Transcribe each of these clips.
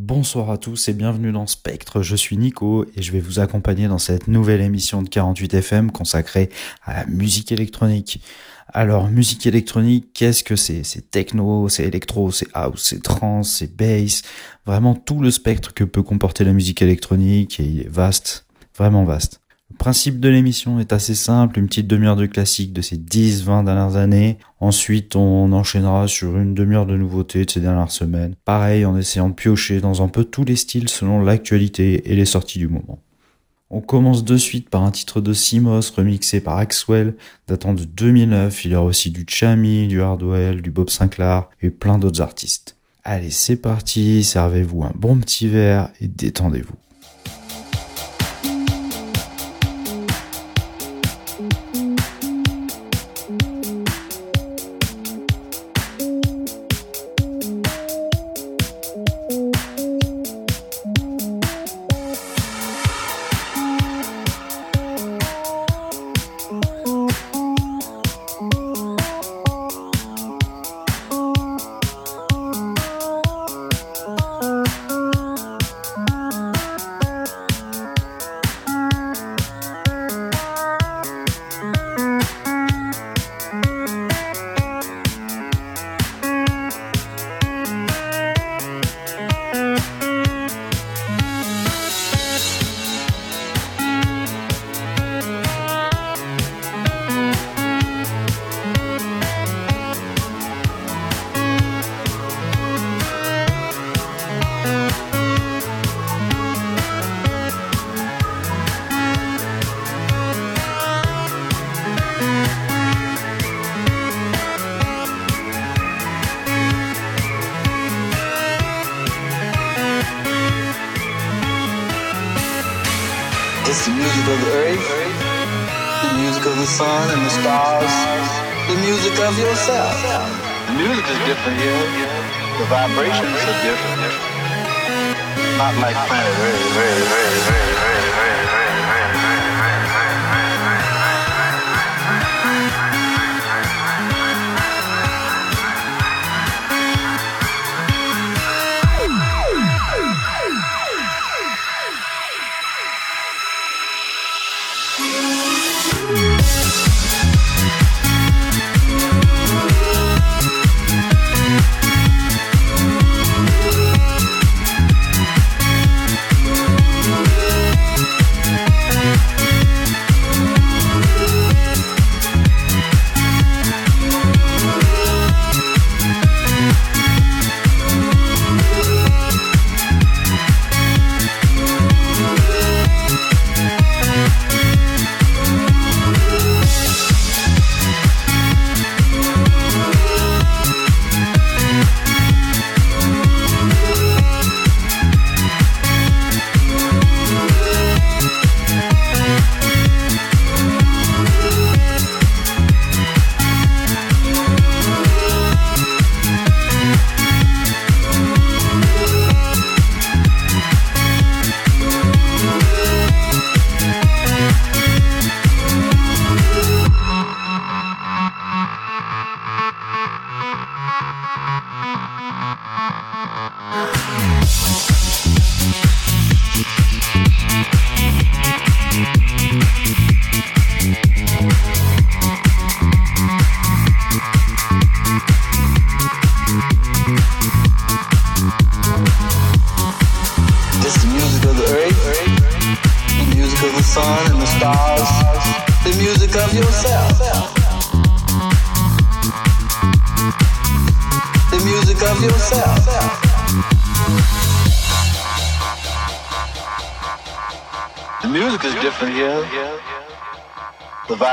Bonsoir à tous et bienvenue dans Spectre, je suis Nico et je vais vous accompagner dans cette nouvelle émission de 48 FM consacrée à la musique électronique. Alors, musique électronique, qu'est-ce que c'est? C'est techno, c'est électro, c'est house, c'est trance, c'est bass, vraiment tout le spectre que peut comporter la musique électronique est vaste, vraiment vaste. Le principe de l'émission est assez simple, une petite demi-heure de classique de ces 10-20 dernières années. Ensuite, on enchaînera sur une demi-heure de nouveautés de ces dernières semaines. Pareil, en essayant de piocher dans un peu tous les styles selon l'actualité et les sorties du moment. On commence de suite par un titre de Simos remixé par Axwell datant de 2009. Il y aura aussi du Chami, du Hardwell, du Bob Sinclair et plein d'autres artistes. Allez, c'est parti, servez-vous un bon petit verre et détendez-vous. sun and the stars, the music of yourself. The music is different here. The vibrations are different. Not like planet Earth.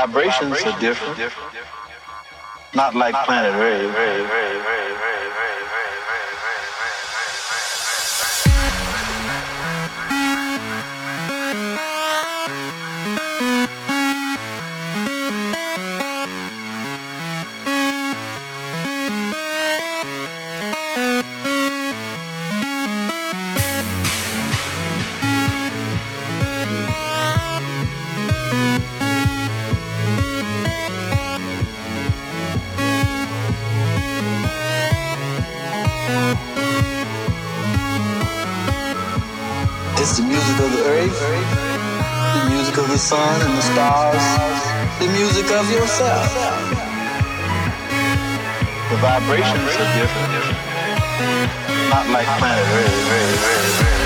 vibrations are different. Not like planet Earth. Sun and the stars, the music of yourself. The vibrations are different, not like planet Earth.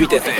48 FM.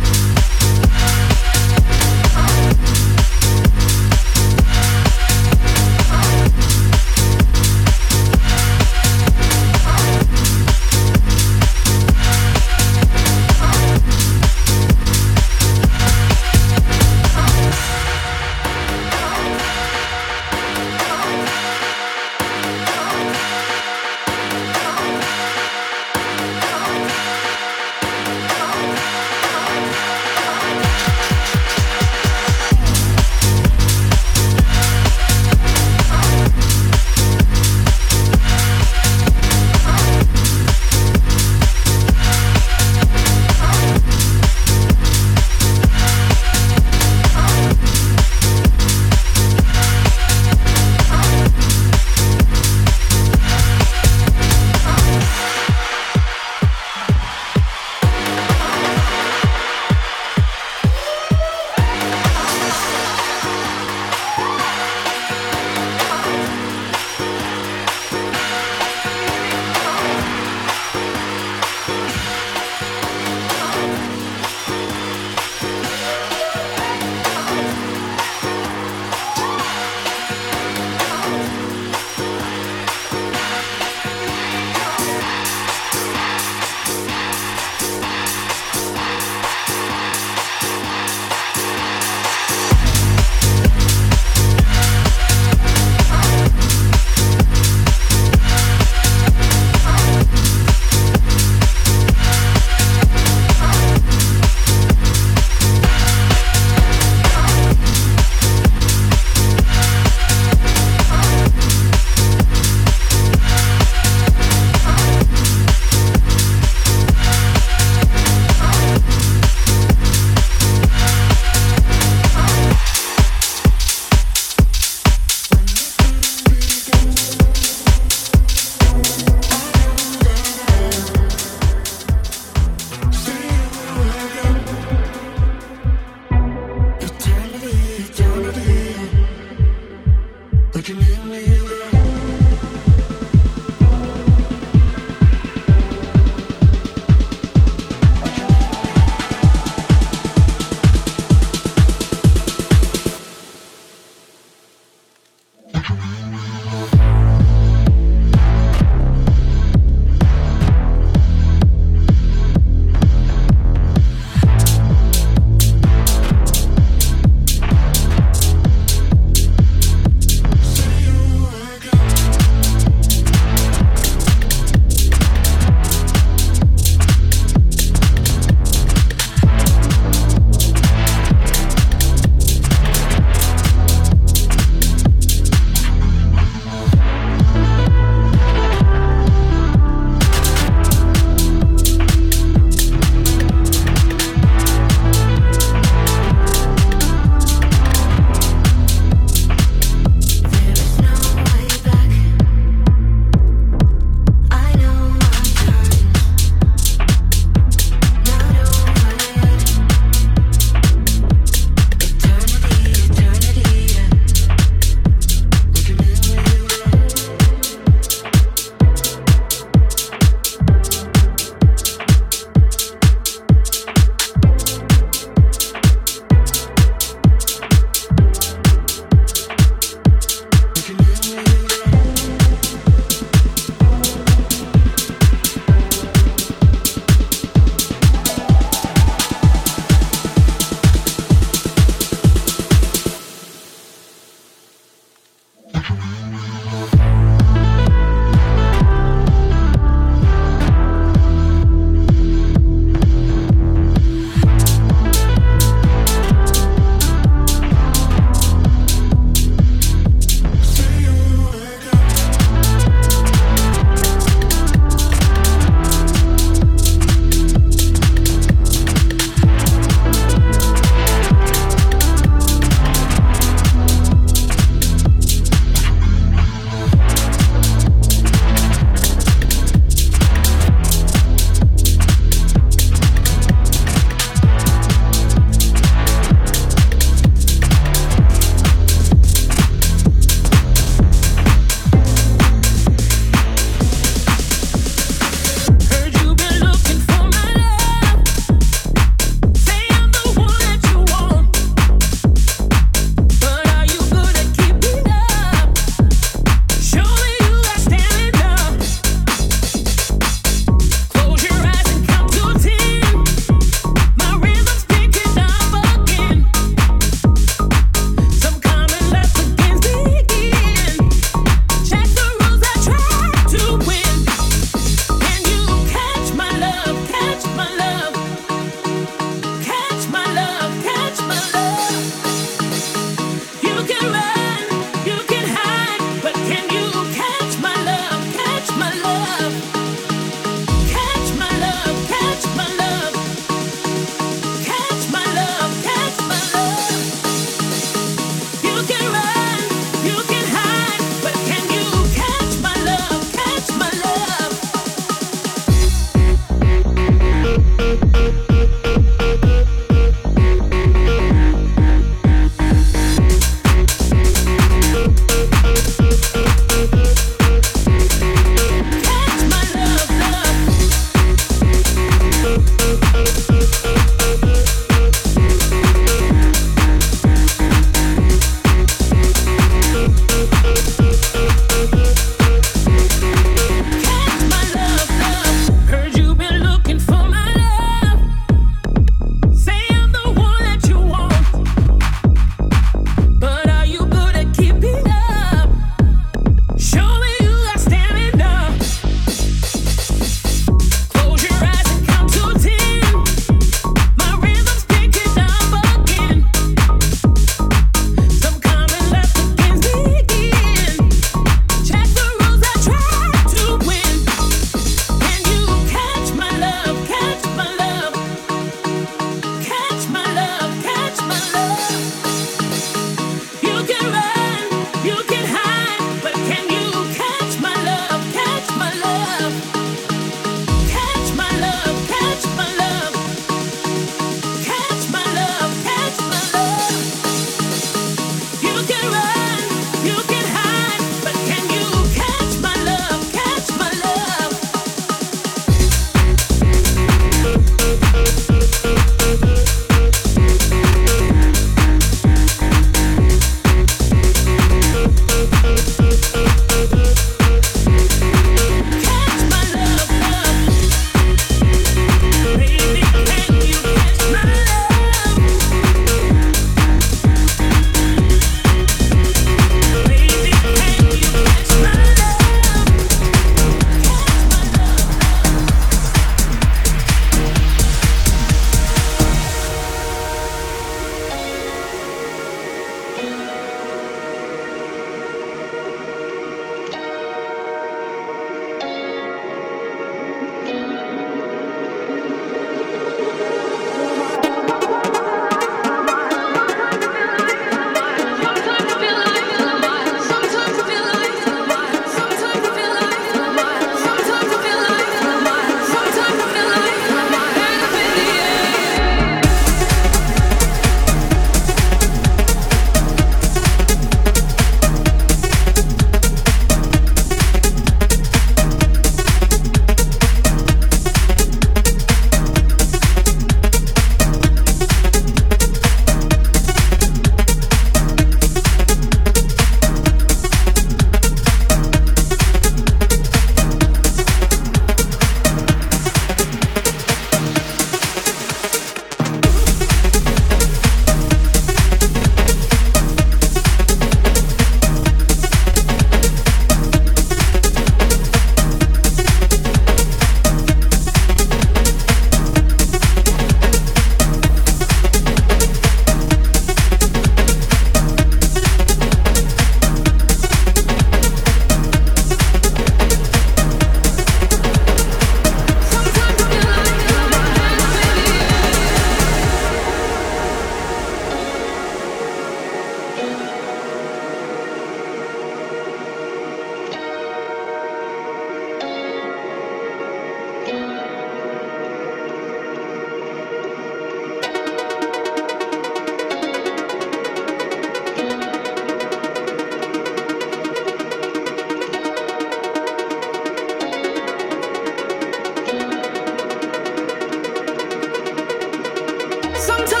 Sometimes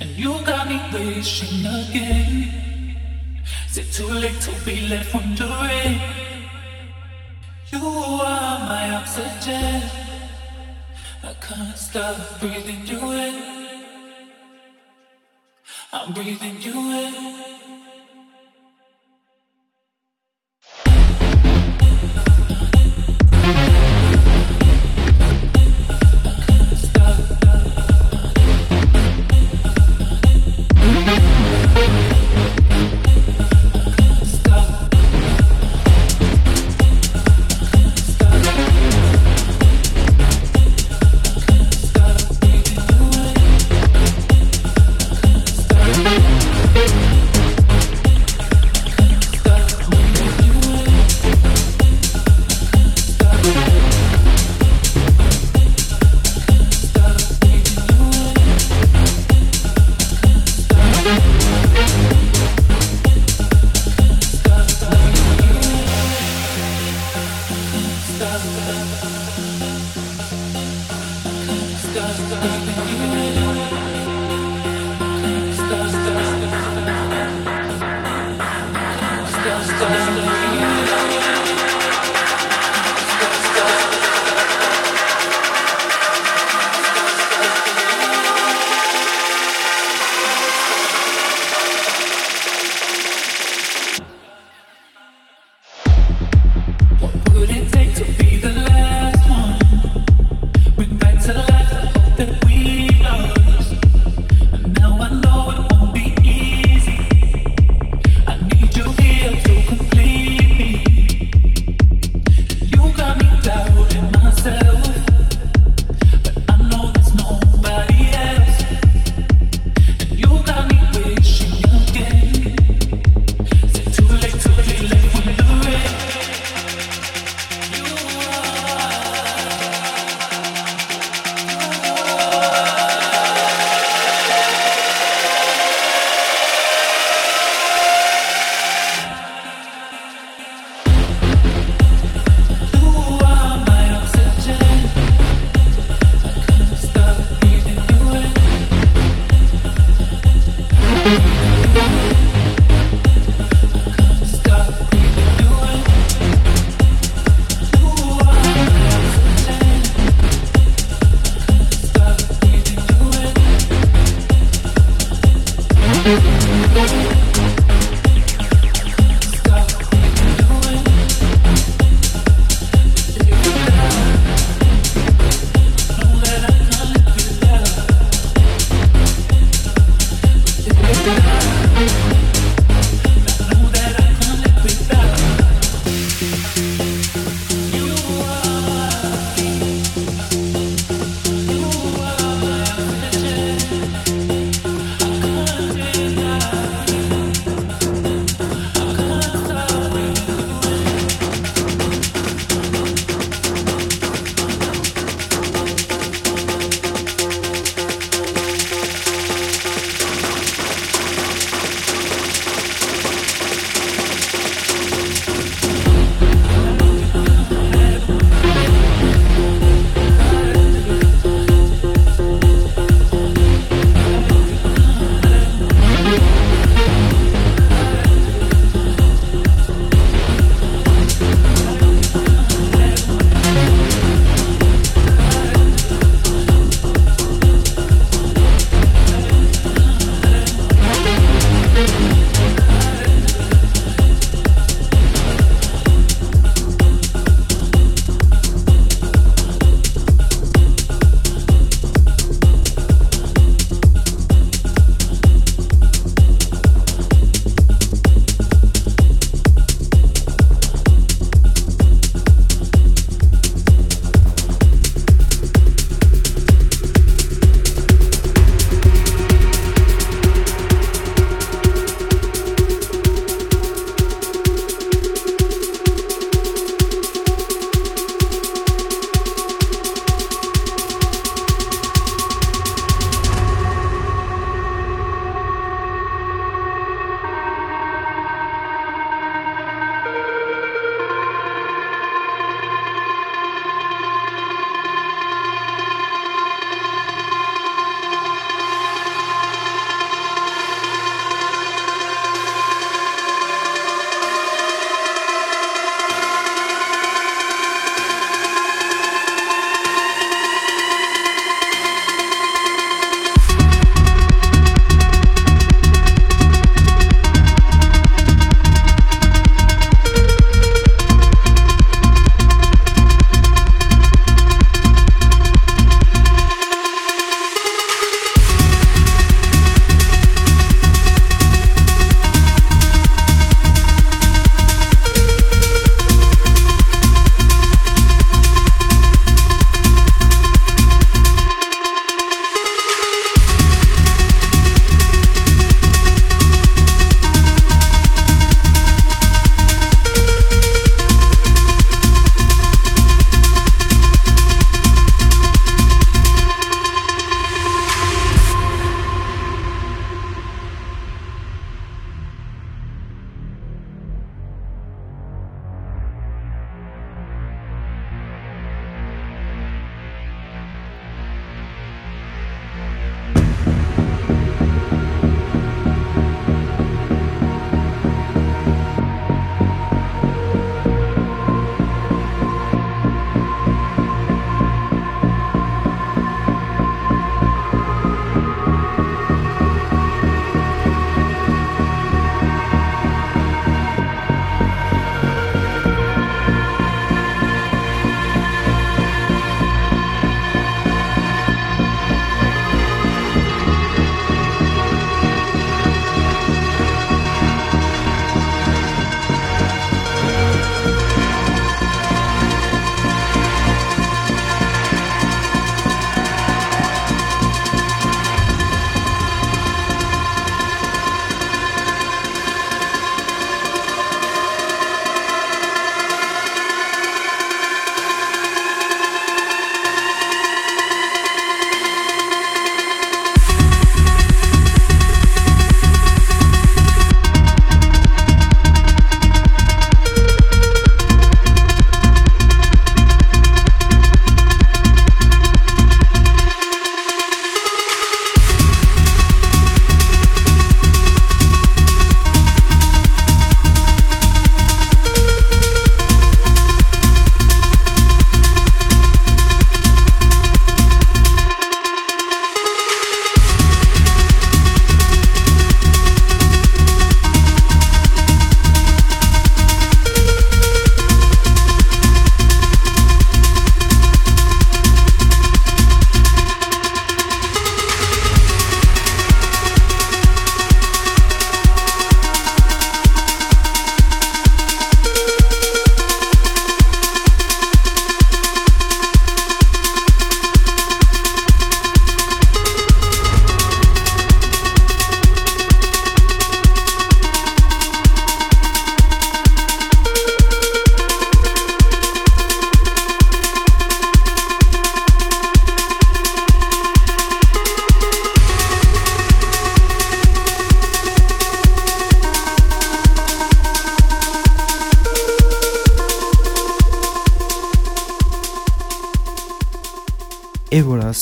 And you got me wishing again. Is it too late to be left wondering? You are my oxygen. I can't stop breathing you in. I'm breathing you in.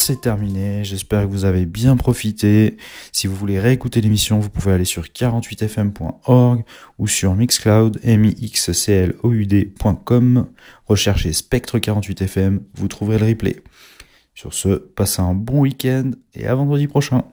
C'est terminé. J'espère que vous avez bien profité. Si vous voulez réécouter l'émission, vous pouvez aller sur 48fm.org ou sur Mixcloud, mixcloud.com. Recherchez Spectre 48fm, vous trouverez le replay. Sur ce, passez un bon week-end et à vendredi prochain.